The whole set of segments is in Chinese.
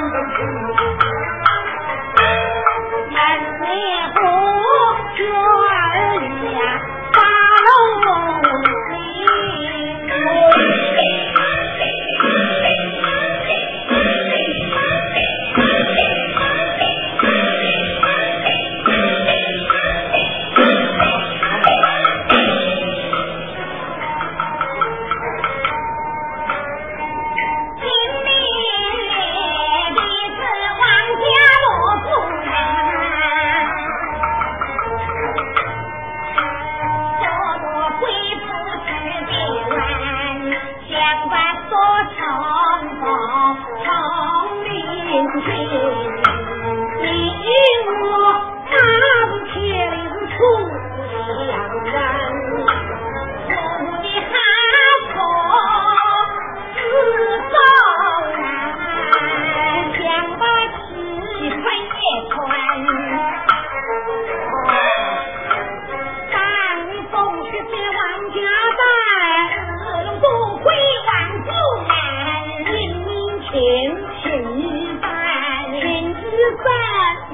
Thank you.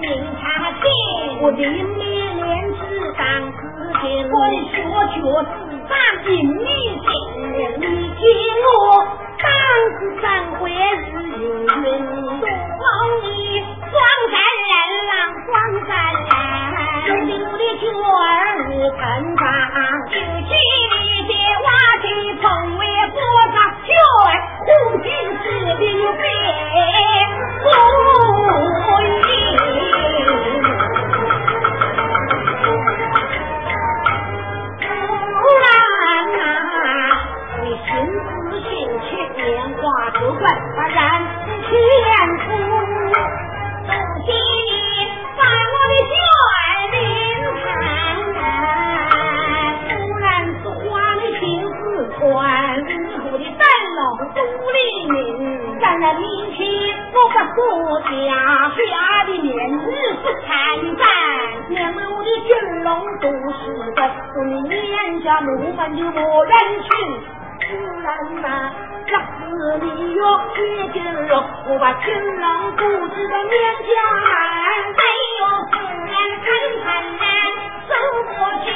勤他心，我的面脸子当子心，我。的手脚子当勤力勤。你见我。当子三回日日新，多风雨，壮胆人，壮胆人。如今我。的儿女成长。官，我的胆老独立民，站在民前，我不顾家，家的面子不参战。娘们，我的金龙都是在我的娘家奴犯的我人去，自然呐、啊。是你哟，铁金龙，我把金龙骨子的面颊，哎呦，自然看看呐，走过去。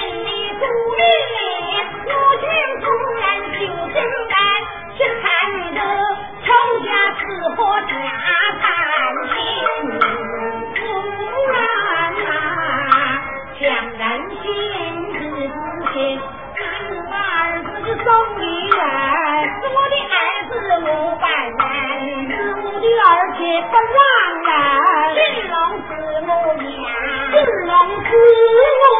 不枉人，金龙是我娘，金龙是我。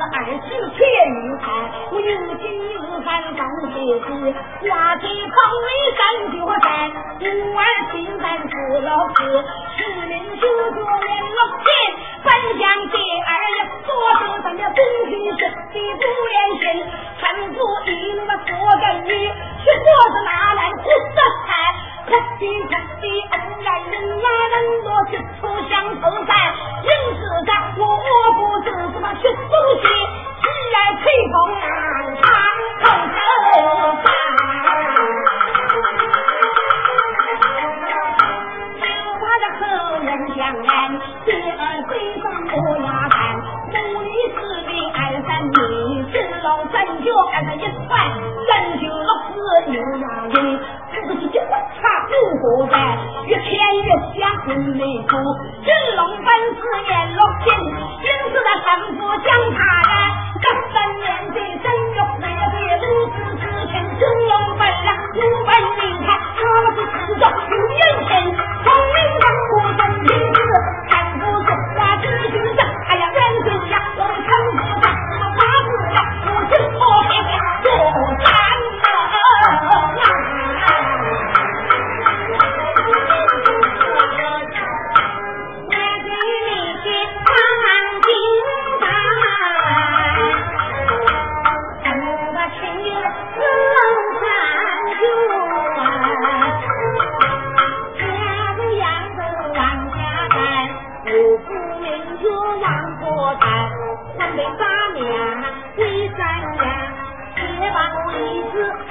二十天一看，我有心有饭当些事，花鸡泡米干脚蛋，五儿金蛋做老子，市民叔叔连老天，本想见。金龙三脚按上一串，三青六紫牛羊印，这是什么茶？如何在越千越香心里住？真龙奔四眼落金，金色的神符将它。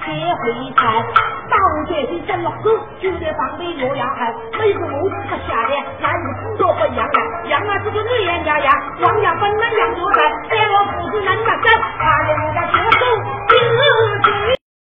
开会谈，大王殿下见了后，就在旁边摇摇汗，没有谋士他下来，那是知道不杨啊？杨啊是个女人家呀，王家本能杨多山，见了不子难把生，